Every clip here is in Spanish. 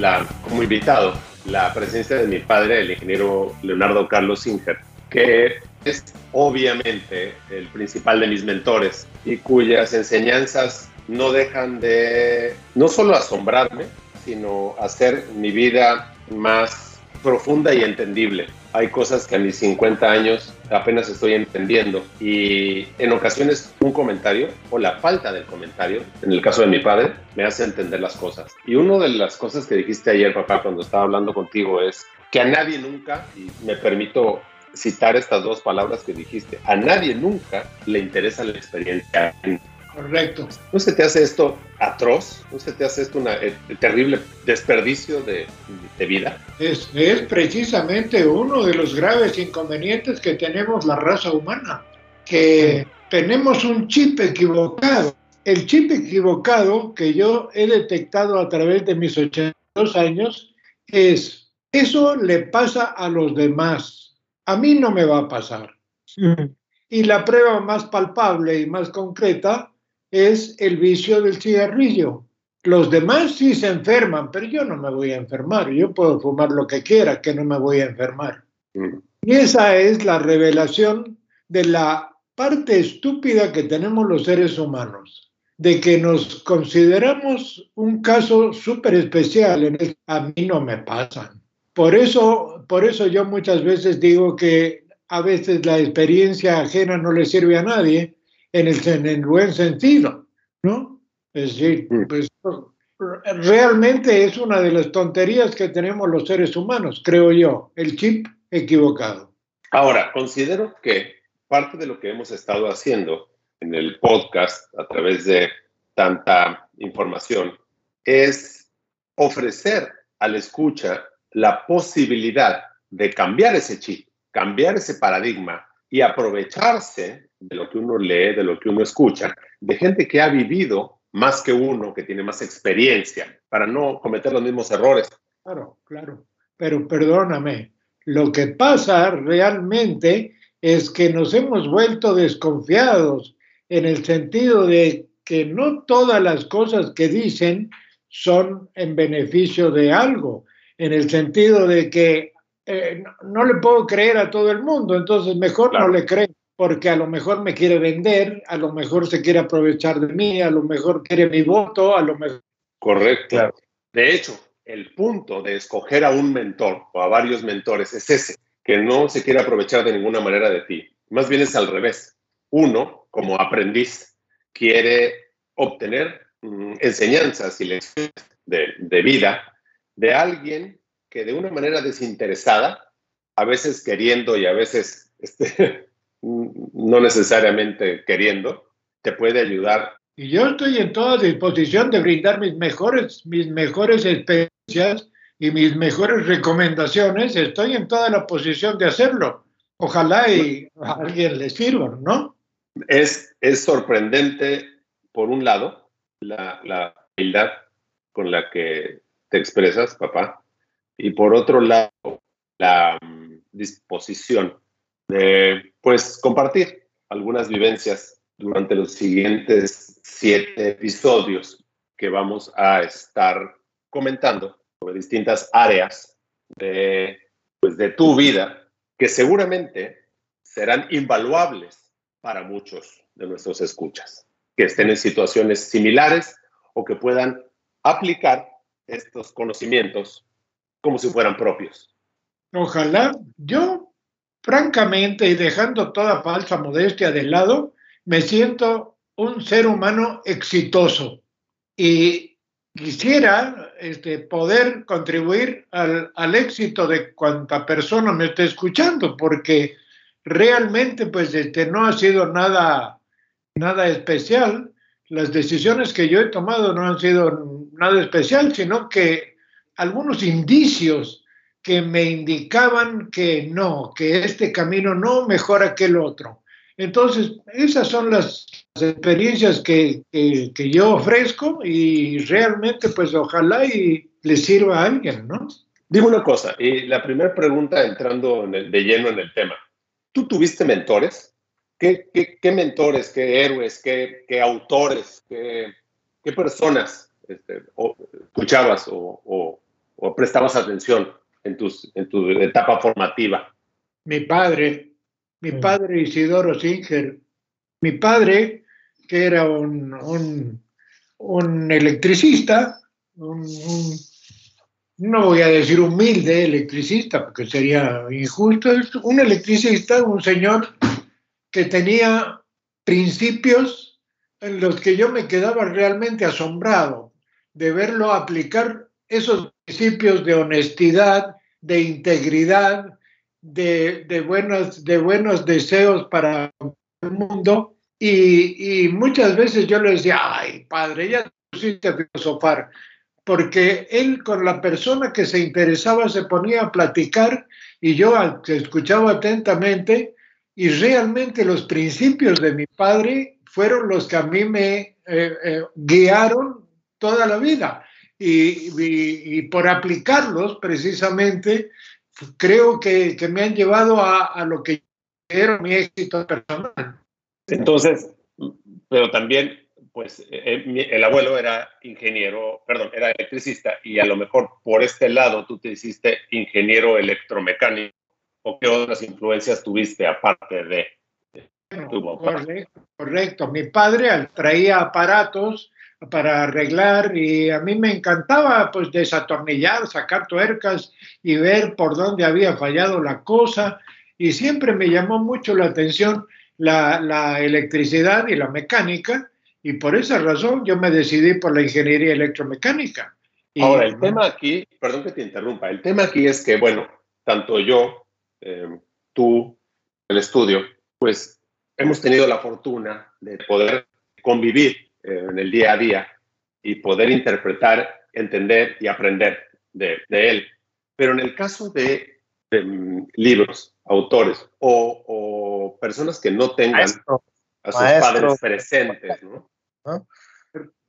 la, como invitado la presencia de mi padre, el ingeniero Leonardo Carlos Singer, que es obviamente el principal de mis mentores y cuyas enseñanzas no dejan de no solo asombrarme, sino hacer mi vida más profunda y entendible. Hay cosas que a mis 50 años apenas estoy entendiendo y en ocasiones un comentario o la falta del comentario, en el caso de mi padre, me hace entender las cosas. Y una de las cosas que dijiste ayer, papá, cuando estaba hablando contigo es que a nadie nunca, y me permito citar estas dos palabras que dijiste. A nadie nunca le interesa la experiencia. Correcto. ¿No se te hace esto atroz? ¿No se te hace esto un eh, terrible desperdicio de, de vida? Es, es, precisamente uno de los graves inconvenientes que tenemos la raza humana, que tenemos un chip equivocado. El chip equivocado que yo he detectado a través de mis 82 años es, eso le pasa a los demás a mí no me va a pasar. Y la prueba más palpable y más concreta es el vicio del cigarrillo. Los demás sí se enferman, pero yo no me voy a enfermar. Yo puedo fumar lo que quiera, que no me voy a enfermar. Y esa es la revelación de la parte estúpida que tenemos los seres humanos, de que nos consideramos un caso súper especial. En el, a mí no me pasan. Por eso, por eso yo muchas veces digo que a veces la experiencia ajena no le sirve a nadie en el, en el buen sentido, ¿no? Es decir, pues, realmente es una de las tonterías que tenemos los seres humanos, creo yo, el chip equivocado. Ahora, considero que parte de lo que hemos estado haciendo en el podcast a través de tanta información es ofrecer al escucha la posibilidad de cambiar ese chip, cambiar ese paradigma y aprovecharse de lo que uno lee, de lo que uno escucha, de gente que ha vivido más que uno, que tiene más experiencia, para no cometer los mismos errores. Claro, claro. Pero perdóname, lo que pasa realmente es que nos hemos vuelto desconfiados en el sentido de que no todas las cosas que dicen son en beneficio de algo en el sentido de que eh, no, le puedo creer a todo el mundo, entonces mejor no le creo, porque a lo mejor me quiere vender, a lo mejor se quiere aprovechar de mí, a lo mejor quiere mi voto, a lo mejor... Correcto. De hecho, el punto de escoger a un mentor o a varios mentores es ese, que no se quiere aprovechar de ninguna manera de ti. Más bien es al revés. Uno, como aprendiz, quiere obtener mm, enseñanzas y lecciones de, de vida de alguien que de una manera desinteresada, a veces queriendo y a veces este, no necesariamente queriendo, te puede ayudar. Y yo estoy en toda disposición de brindar mis mejores, mis mejores experiencias y mis mejores recomendaciones. Estoy en toda la posición de hacerlo. Ojalá y a alguien le sirva, ¿no? Es, es sorprendente, por un lado, la, la humildad con la que te expresas, papá, y por otro lado, la mm, disposición de, pues, compartir algunas vivencias durante los siguientes siete episodios que vamos a estar comentando sobre distintas áreas de, pues, de tu vida que seguramente serán invaluables para muchos de nuestros escuchas, que estén en situaciones similares o que puedan aplicar estos conocimientos como si fueran propios. Ojalá, yo francamente y dejando toda falsa modestia de lado, me siento un ser humano exitoso. Y quisiera este, poder contribuir al, éxito de cuanta persona me esté escuchando, porque realmente pues este, no ha sido nada, nada especial, las decisiones que yo he tomado no han sido nada especial, sino que algunos indicios que me indicaban que no, que este camino no mejora que el otro. Entonces, esas son las experiencias que, que, yo ofrezco y realmente, pues ojalá y le sirva a alguien, ¿no? Dime una cosa, y la primera pregunta entrando de lleno en el tema. ¿Tú tuviste mentores? ¿Qué, qué, mentores, qué héroes, qué, qué autores, qué, personas este, escuchabas o, o, prestabas atención en, tus, en tu etapa formativa? Mi padre, mi mm. padre Isidoro Singer, mi padre, que era un, un, un electricista, un no voy a decir humilde electricista, porque sería injusto, es un electricista, un señor que tenía principios en los que yo me quedaba realmente asombrado de verlo aplicar esos principios de honestidad, de integridad, de, buenos, de buenos deseos para el mundo. Y, y muchas veces yo le decía, ay, padre, ya pusiste filosofar porque él con la persona que se interesaba se ponía a platicar y yo escuchaba atentamente. Y realmente los principios de mi padre fueron los que a mí me eh, eh, guiaron toda la vida y, por aplicarlos precisamente creo que, me han llevado a, a lo que era mi éxito personal. Entonces, pero también pues eh, eh, el abuelo era ingeniero, perdón, era electricista y a lo mejor por este lado tú te hiciste ingeniero electromecánico o qué otras influencias tuviste aparte de, tu papá. Correcto, Mi padre traía aparatos para arreglar y a mí me encantaba pues desatornillar, sacar tuercas y ver por dónde había fallado la cosa. Y siempre me llamó mucho la atención la, la electricidad y la mecánica. Y por esa razón yo me decidí por la ingeniería electromecánica. Ahora, el tema aquí, perdón que te interrumpa, el tema aquí es que, bueno, tanto yo, eh, tú, el estudio, pues hemos tenido la fortuna de poder convivir eh, en el día a día y poder interpretar, entender y aprender de, él. Pero en el caso de, mm, libros, autores o, personas que no tengan a sus padres presentes, ¿no?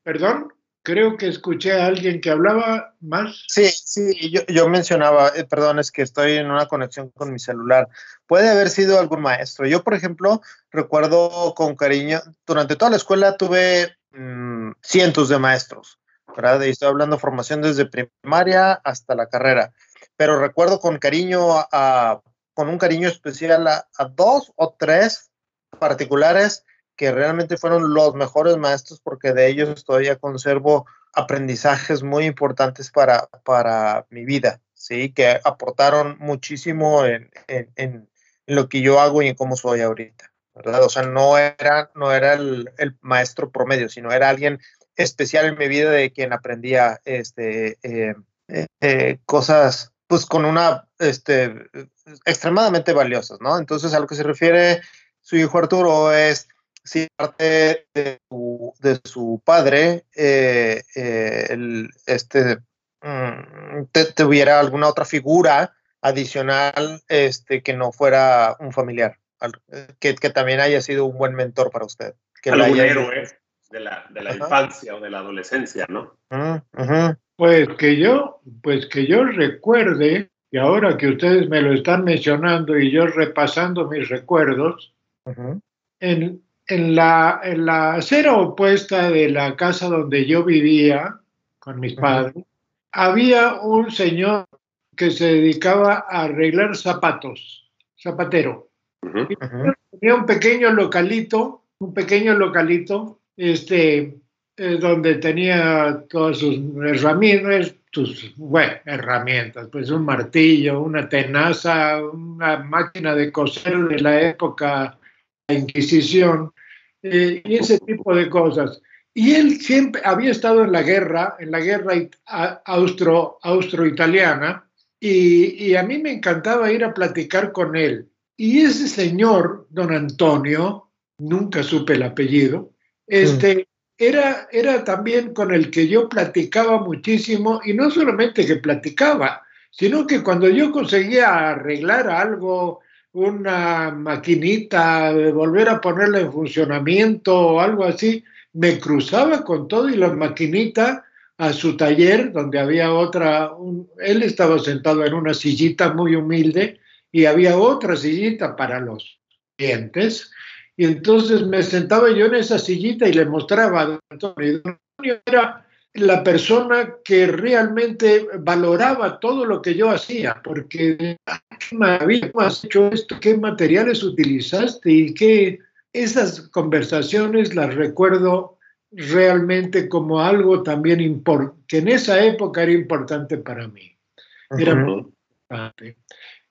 Perdón, creo que escuché a alguien que hablaba más. Sí, sí, yo, mencionaba, eh, perdón, es que estoy en una conexión con mi celular. Puede haber sido algún maestro. Yo, por ejemplo, recuerdo con cariño, durante toda la escuela tuve mm, cientos de maestros, ¿verdad? Y estoy hablando formación desde primaria hasta la carrera, pero recuerdo con cariño, con un cariño especial a dos o tres particulares que realmente fueron los mejores maestros porque de ellos todavía conservo aprendizajes muy importantes para, para mi vida, ¿sí? Que aportaron muchísimo en, en, lo que yo hago y en cómo soy ahorita, ¿verdad? O sea, no era, no era el, maestro promedio, sino era alguien especial en mi vida de quien aprendía este, eh, eh, cosas pues con una, este, extremadamente valiosas, ¿no? Entonces, a lo que se refiere su hijo Arturo es si parte de su, de su padre eh, el, este, mm, tuviera alguna otra figura adicional este, que no fuera un familiar, que, que, también haya sido un buen mentor para usted. Que Algún héroe de la, de la infancia o de la adolescencia, ¿no? Pues que yo, pues que yo recuerde, y ahora que ustedes me lo están mencionando y yo repasando mis recuerdos, en, en, la, en la acera opuesta de la casa donde yo vivía con mis padres, había un señor que se dedicaba a arreglar zapatos, zapatero. Tenía un pequeño localito, un pequeño localito, este, eh, donde tenía todas sus herramientas, tus herramientas, pues un martillo, una tenaza, una máquina de coser de la época Inquisición eh, y ese tipo de cosas. Y él siempre había estado en la guerra, en la guerra austro, austro-italiana, y, a mí me encantaba ir a platicar con él. Y ese señor, don Antonio, nunca supe el apellido, este, era, era también con el que yo platicaba muchísimo y no solamente que platicaba, sino que cuando yo conseguía arreglar algo, una maquinita, volver a ponerla en funcionamiento o algo así, me cruzaba con todo y la maquinita a su taller, donde había otra, él estaba sentado en una sillita muy humilde y había otra sillita para los clientes. Y entonces me sentaba yo en esa sillita y le mostraba a Antonio. Antonio era la persona que realmente valoraba todo lo que yo hacía, porque ¿qué has hecho esto? ¿Qué materiales utilizaste? Y qué esas conversaciones las recuerdo realmente como algo también importante, que en esa época era importante para mí. Era importante.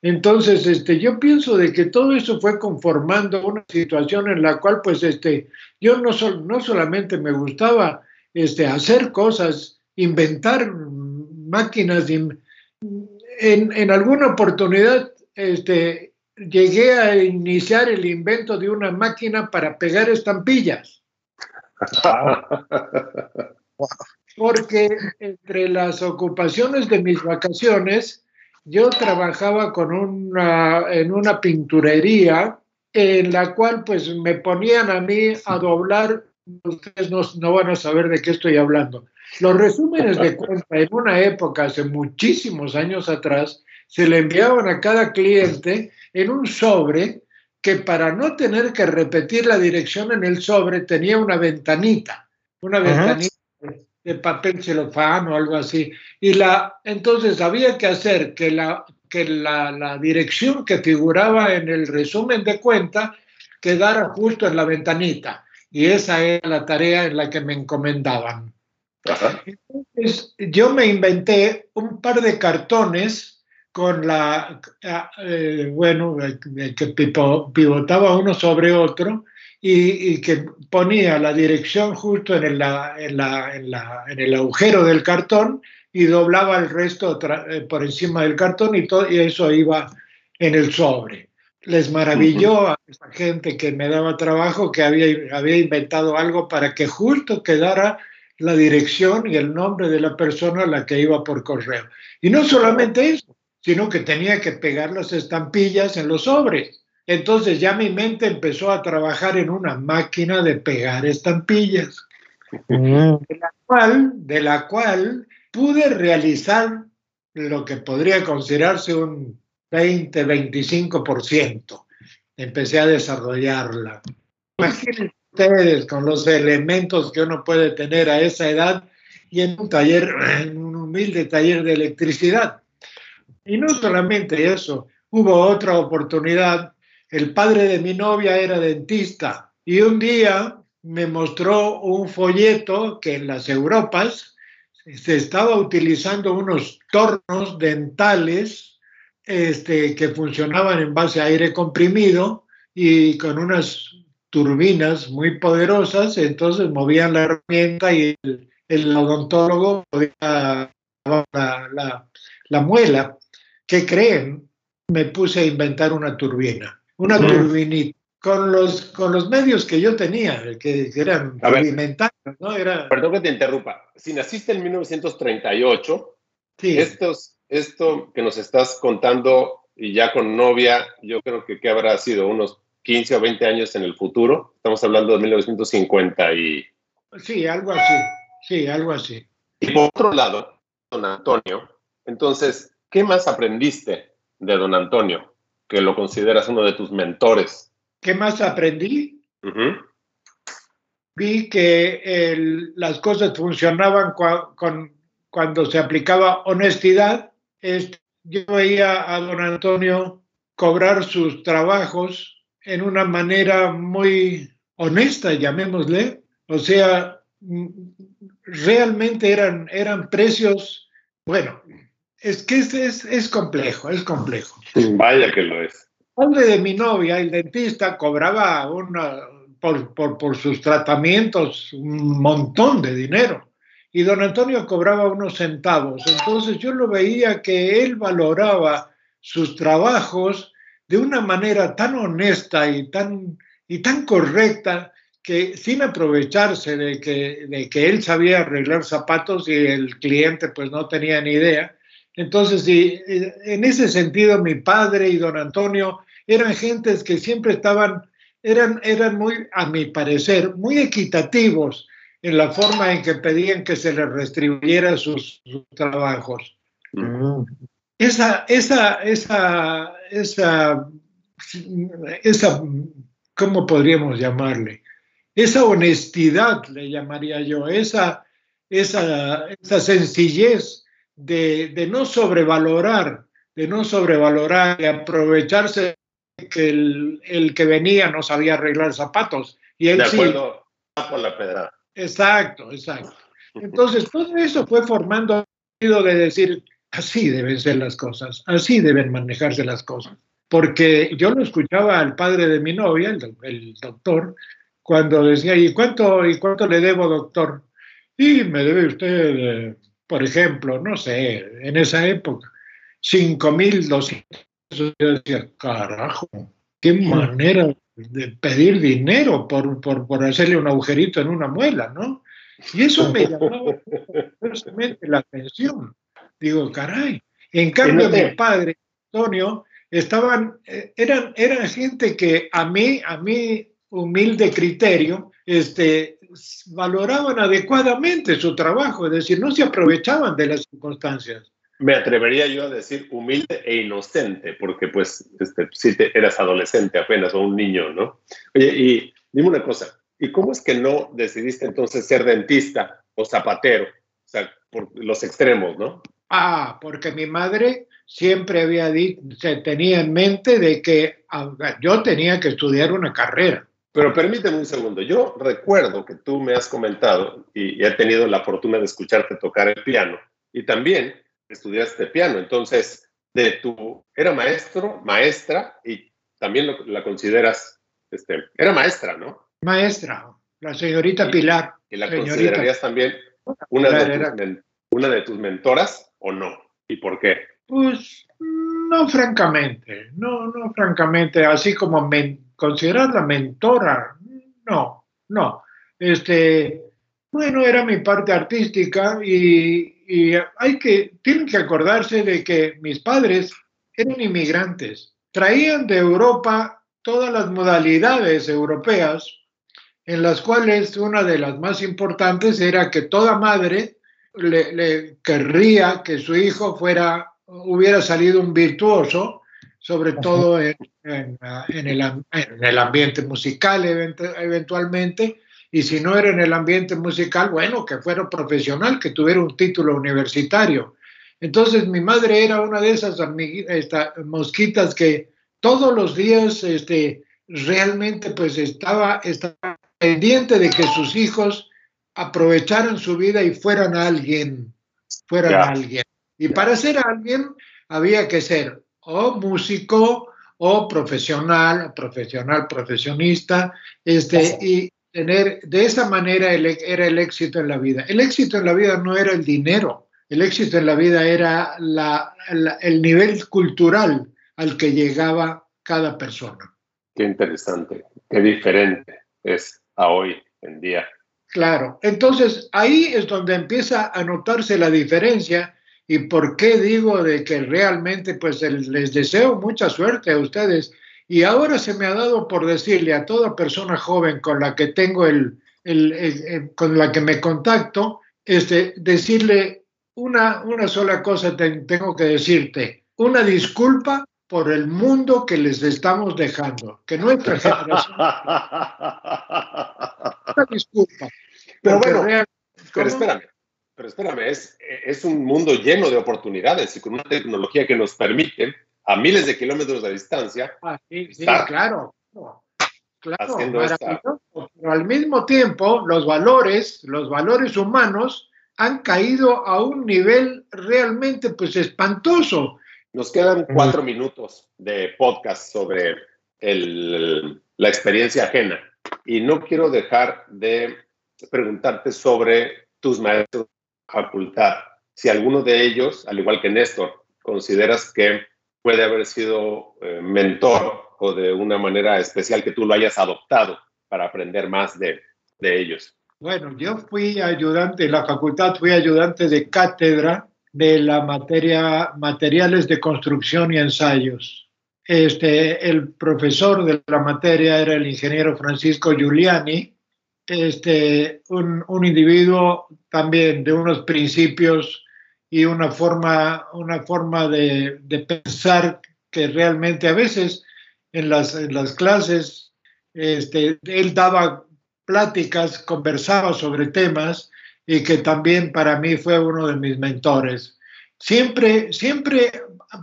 Entonces, este, yo pienso de que todo eso fue conformando una situación en la cual, pues, este, yo no, no solamente me gustaba este, hacer cosas, inventar máquinas, en, en, alguna oportunidad este, llegué a iniciar el invento de una máquina para pegar estampillas. Porque entre las ocupaciones de mis vacaciones, yo trabajaba con una, en una pinturería en la cual pues me ponían a mí a doblar, ustedes no, no van a saber de qué estoy hablando. Los resúmenes de cuenta en una época, hace muchísimos años atrás, se le enviaban a cada cliente en un sobre que para no tener que repetir la dirección en el sobre tenía una ventanita, una ventanita de papel celofán o algo así. Y la, entonces había que hacer que, la, que la, la dirección que figuraba en el resumen de cuenta quedara justo en la ventanita. Y esa era la tarea en la que me encomendaban. Entonces, yo me inventé un par de cartones con la, eh, bueno, que pivotaba uno sobre otro y, que ponía la dirección justo en el, en, el agujero del cartón y doblaba el resto eh, por encima del cartón y, todo, y eso iba en el sobre. Les maravilló a esa gente que me daba trabajo que había, había inventado algo para que justo quedara la dirección y el nombre de la persona a la que iba por correo. Y no solamente eso, sino que tenía que pegar las estampillas en los sobres. Entonces ya mi mente empezó a trabajar en una máquina de pegar estampillas, mm. de, la cual, de la cual pude realizar lo que podría considerarse un 20-25%. Empecé a desarrollarla. Imagínense ustedes con los elementos que uno puede tener a esa edad y en un taller, en un humilde taller de electricidad. Y no solamente eso, hubo otra oportunidad el padre de mi novia era dentista y un día me mostró un folleto que en las Europas se estaba utilizando unos tornos dentales este, que funcionaban en base a aire comprimido y con unas turbinas muy poderosas, entonces movían la herramienta y el, odontólogo podía la, la, la muela. ¿Qué creen? Me puse a inventar una turbina una turbinita, con los, con los medios que yo tenía, que, eran rudimentarios, ¿no? Era... Perdón que te interrumpa. Si naciste en 1938, sí. estos, esto que nos estás contando y ya con novia, yo creo que, que habrá sido unos 15 o 20 años en el futuro. Estamos hablando de 1950 y... Sí, algo así. Sí, algo así. Y por otro lado, don Antonio, entonces, ¿qué más aprendiste de don Antonio? Que lo consideras uno de tus mentores. ¿Qué más aprendí? Vi que las cosas funcionaban cuando se aplicaba honestidad. yo veía a don Antonio cobrar sus trabajos en una manera muy honesta, llamémosle. O sea, realmente eran, eran precios, bueno, es que es, es, complejo, es complejo. Vaya que lo es. El padre de mi novia, el dentista, cobraba una, por, por, por, sus tratamientos un montón de dinero. Y don Antonio cobraba unos centavos. Entonces yo lo veía que él valoraba sus trabajos de una manera tan honesta y tan, y tan correcta que sin aprovecharse de que, de que él sabía arreglar zapatos y el cliente pues no tenía ni idea. Entonces, sí, en ese sentido, mi padre y don Antonio eran gentes que siempre estaban, eran, eran muy, a mi parecer, muy equitativos en la forma en que pedían que se les restribuyera sus, trabajos. Mm. Esa, esa, esa, esa, esa, ¿cómo podríamos llamarle? esa honestidad, le llamaría yo, esa, esa, esa sencillez de, no sobrevalorar, de no sobrevalorar y aprovecharse que el, que venía no sabía arreglar zapatos. Y él de acuerdo con la pedra. Exacto, exacto. Entonces, todo eso fue formando sentido de decir, así deben ser las cosas, así deben manejarse las cosas. Porque yo lo escuchaba al padre de mi novia, el, el doctor, cuando decía, ¿y cuánto, ¿y cuánto le debo, doctor? Y me debe usted, eh, por ejemplo, no sé, en esa época, 5.200. Yo decía, carajo, qué manera de pedir dinero por, por, por, hacerle un agujerito en una muela, ¿no? Y eso me llamaba la atención. Digo, caray. En cambio, mi padre, Antonio, estaban, eh, eran, eran gente que a mí, a mí humilde criterio, este, valoraban adecuadamente su trabajo, es decir, no se aprovechaban de las circunstancias. Me atrevería yo a decir humilde e inocente, porque pues este, si te, eras adolescente apenas o un niño, ¿no? Oye, y dime una cosa, ¿y cómo es que no decidiste entonces ser dentista o zapatero? O sea, por los extremos, ¿no? Ah, porque mi madre siempre había dicho, se tenía en mente de que ah, yo tenía que estudiar una carrera. Pero permíteme un segundo. Yo recuerdo que tú me has comentado y, he tenido la fortuna de escucharte tocar el piano y también estudiaste piano. Entonces, de tu era maestro, maestra y también la consideras, este, era maestra, ¿no? Maestra, la señorita Pilar. ¿Y la considerarías también una de, tus, una de tus mentoras o no? ¿Y por qué? Pues no, francamente, no, no, francamente, así como men considerarla mentora, no, no. Este, bueno, era mi parte artística y, hay que, tienen que acordarse de que mis padres eran inmigrantes, traían de Europa todas las modalidades europeas, en las cuales una de las más importantes era que toda madre le, le querría que su hijo fuera, hubiera salido un virtuoso sobre todo en, el, ambiente musical eventualmente, y si no era en el ambiente musical, bueno, que fuera profesional, que tuviera un título universitario. Entonces mi madre era una de esas mosquitas que todos los días este, realmente pues estaba, estaba pendiente de que sus hijos aprovecharan su vida y fueran alguien, fueran alguien. Y para ser alguien había que ser o músico o profesional, profesional, profesionista, este, y tener, de esa manera era el éxito en la vida. El éxito en la vida no era el dinero, el éxito en la vida era la, el nivel cultural al que llegaba cada persona. Qué interesante, qué diferente es a hoy en día. Claro, entonces ahí es donde empieza a notarse la diferencia ¿Y por qué digo de que realmente pues les deseo mucha suerte a ustedes? Y ahora se me ha dado por decirle a toda persona joven con la que tengo el, con la que me contacto, este, decirle una, una sola cosa tengo que decirte, una disculpa por el mundo que les estamos dejando, que nuestra generación... una disculpa. Pero bueno, pero espérame, pero espérame, es, es un mundo lleno de oportunidades y con una tecnología que nos permite a miles de kilómetros de distancia. Ah, sí, sí, claro. Claro, pero al mismo tiempo los valores, los valores humanos han caído a un nivel realmente pues espantoso. Nos quedan cuatro minutos de podcast sobre el, la experiencia ajena y no quiero dejar de preguntarte sobre tus maestros facultad. Si alguno de ellos, al igual que Néstor, consideras que puede haber sido eh, mentor o de una manera especial que tú lo hayas adoptado para aprender más de, de ellos? Bueno, yo fui ayudante en la facultad, fui ayudante de cátedra de la materia materiales de construcción y ensayos. Este, el profesor de la materia era el ingeniero Francisco Giuliani, este, un, individuo también de unos principios y una forma, una forma de, pensar que realmente a veces en las, en las clases este, él daba pláticas, conversaba sobre temas y que también para mí fue uno de mis mentores. Siempre, siempre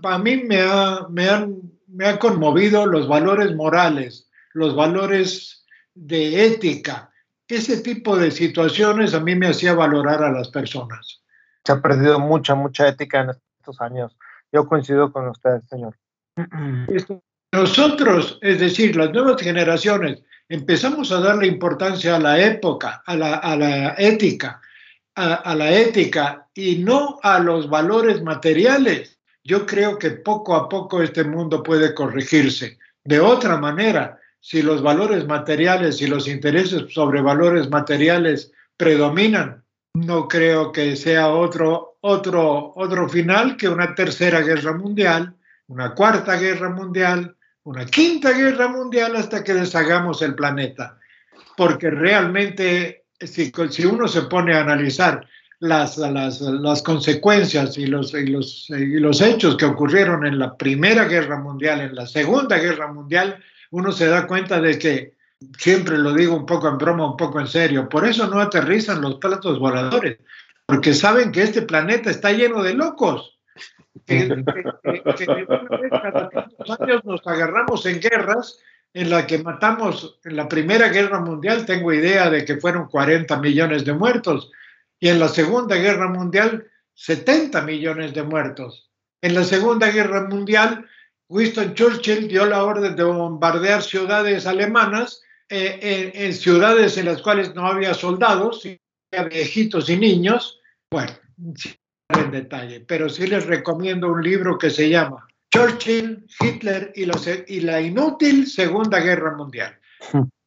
a mí me ha, me han, me ha conmovido los valores morales, los valores de ética. Ese tipo de situaciones a mí me hacía valorar a las personas. Se ha perdido mucha, mucha ética en estos años. Yo coincido con usted, señor. Nosotros, es decir, las nuevas generaciones, empezamos a darle importancia a la época, a la, a la ética, a, a, la ética y no a los valores materiales. Yo creo que poco a poco este mundo puede corregirse. De otra manera, si los valores materiales y los intereses sobre valores materiales predominan, no creo que sea otro, otro, otro final que una tercera guerra mundial, una cuarta guerra mundial, una quinta guerra mundial hasta que deshagamos el planeta. Porque realmente, si, si uno se pone a analizar las, las, las consecuencias y los, y, los, y los hechos que ocurrieron en la Primera Guerra Mundial, en la Segunda Guerra Mundial, uno se da cuenta de que, siempre lo digo un poco en broma, un poco en serio, por eso no aterrizan los platos voladores, porque saben que este planeta está lleno de locos que, que, que cada años nos agarramos en guerras en la que matamos en la Primera Guerra Mundial, tengo idea de que fueron 40 millones de muertos, y en la Segunda Guerra Mundial 70 millones de muertos. En la Segunda Guerra Mundial, Winston Churchill dio la orden de bombardear ciudades alemanas, eh, en, ciudades en las cuales no había soldados, había viejitos y niños. Bueno, en detalle, pero sí les recomiendo un libro que se llama Churchill, Hitler los, y la inútil Segunda Guerra Mundial.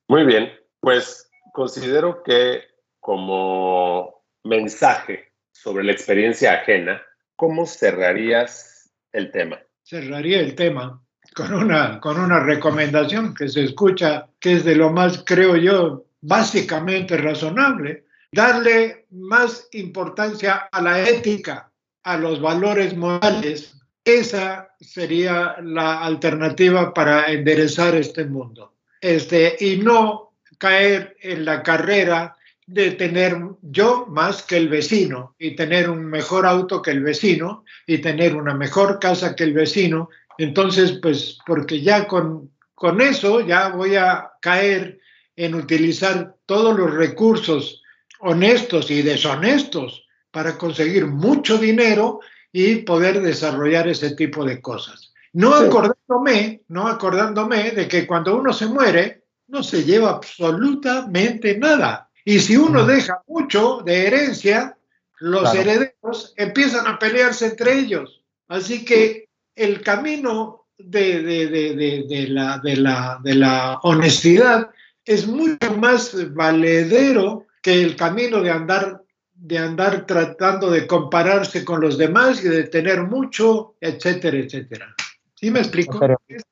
Muy bien, pues considero que como mensaje sobre la experiencia ajena, ¿cómo cerrarías el tema? Cerraría el tema con una, con una recomendación que se escucha, que es de lo más, creo yo, básicamente razonable, darle más importancia a la ética, a los valores morales. Esa sería la alternativa para enderezar este mundo. Este, y no caer en la carrera de tener yo más que el vecino y tener un mejor auto que el vecino y tener una mejor casa que el vecino. Entonces, pues porque ya con, con eso ya voy a caer en utilizar todos los recursos honestos y deshonestos para conseguir mucho dinero y poder desarrollar ese tipo de cosas. No sí. acordándome, no acordándome de que cuando uno se muere no se lleva absolutamente nada. Y si uno deja mucho de herencia, los claro. herederos empiezan a pelearse entre ellos. Así que el camino de, de, de, de la, honestidad es mucho más valedero que el camino de andar de andar tratando de compararse con los demás y de tener mucho, etcétera, etcétera. ¿Sí me explico? Es,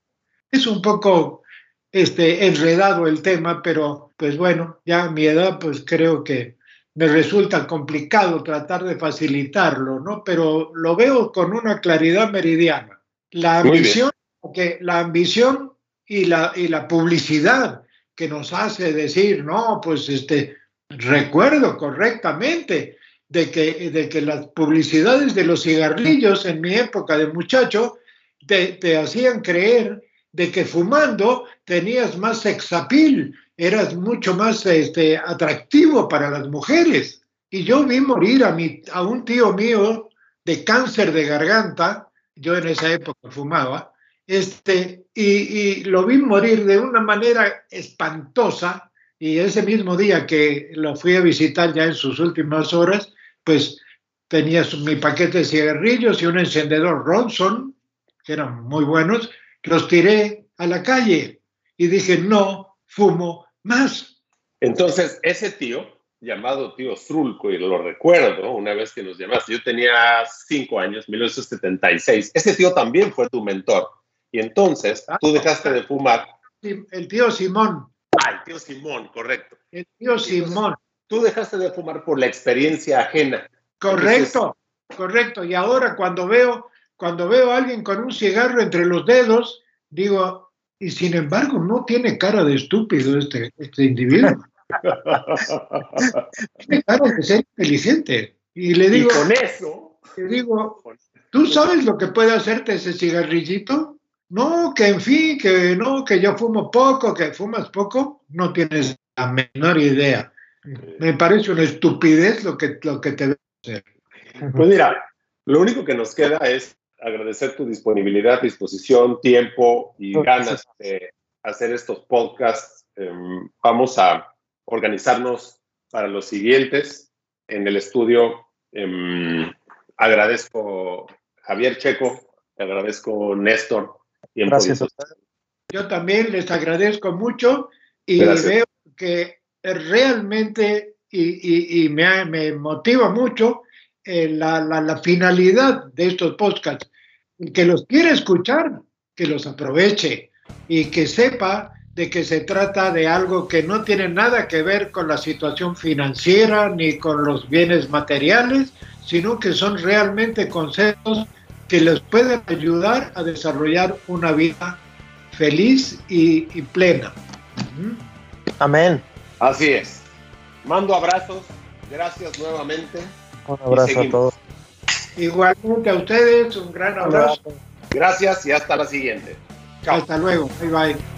es, un poco este, enredado el tema, pero pues bueno, ya a mi edad pues creo que me resulta complicado tratar de facilitarlo, ¿no? Pero lo veo con una claridad meridiana. La ambición, que la ambición y la, y la publicidad que nos hace decir, no, pues este, recuerdo correctamente de que, de que las publicidades de los cigarrillos en mi época de muchacho te, te hacían creer de que fumando tenías más sexapil, eras mucho más este, atractivo para las mujeres. Y yo vi morir a, mi, a un tío mío de cáncer de garganta, yo en esa época fumaba, este, y, y lo vi morir de una manera espantosa, y ese mismo día que lo fui a visitar ya en sus últimas horas, pues tenía mi paquete de cigarrillos y un encendedor Ronson, que eran muy buenos, los tiré a la calle y dije, no fumo más. Entonces, ese tío, llamado tío Zrulco, y lo recuerdo una vez que nos llamaste, yo tenía cinco años, 1976, ese tío también fue tu mentor. Y entonces tú dejaste de fumar. El tío Simón. Ah, el tío Simón, correcto. El tío Simón. Tú dejaste de fumar por la experiencia ajena. Correcto, correcto. Y ahora cuando veo, cuando veo a alguien con un cigarro entre los dedos, digo, y sin embargo no tiene cara de estúpido este, este individuo. tiene cara de ser inteligente. Y le digo, con eso, le digo, ¿tú sabes lo que puede hacerte ese cigarrillito? No, que en fin, que no, que yo fumo poco, que fumas poco, no tienes la menor idea. Me parece una estupidez lo que, lo que te debe hacer. Pues mira, lo único que nos queda es agradecer tu disponibilidad, disposición, tiempo y ganas de hacer estos podcasts. Em, vamos a organizarnos para los siguientes. En el estudio em, agradezco Javier Checo, agradezco Néstor, Gracias Yo también les agradezco mucho y veo que realmente y, me, motiva mucho eh, la, finalidad de estos podcasts. El que los quiere escuchar, que los aproveche y que sepa de que se trata de algo que no tiene nada que ver con la situación financiera ni con los bienes materiales, sino que son realmente conceptos que les pueden ayudar a desarrollar una vida feliz y, plena. Amén. Así es. Mando abrazos. Gracias nuevamente. Un abrazo a todos. Igualmente a ustedes, un gran abrazo. Gracias y hasta la siguiente. Hasta luego. Bye bye.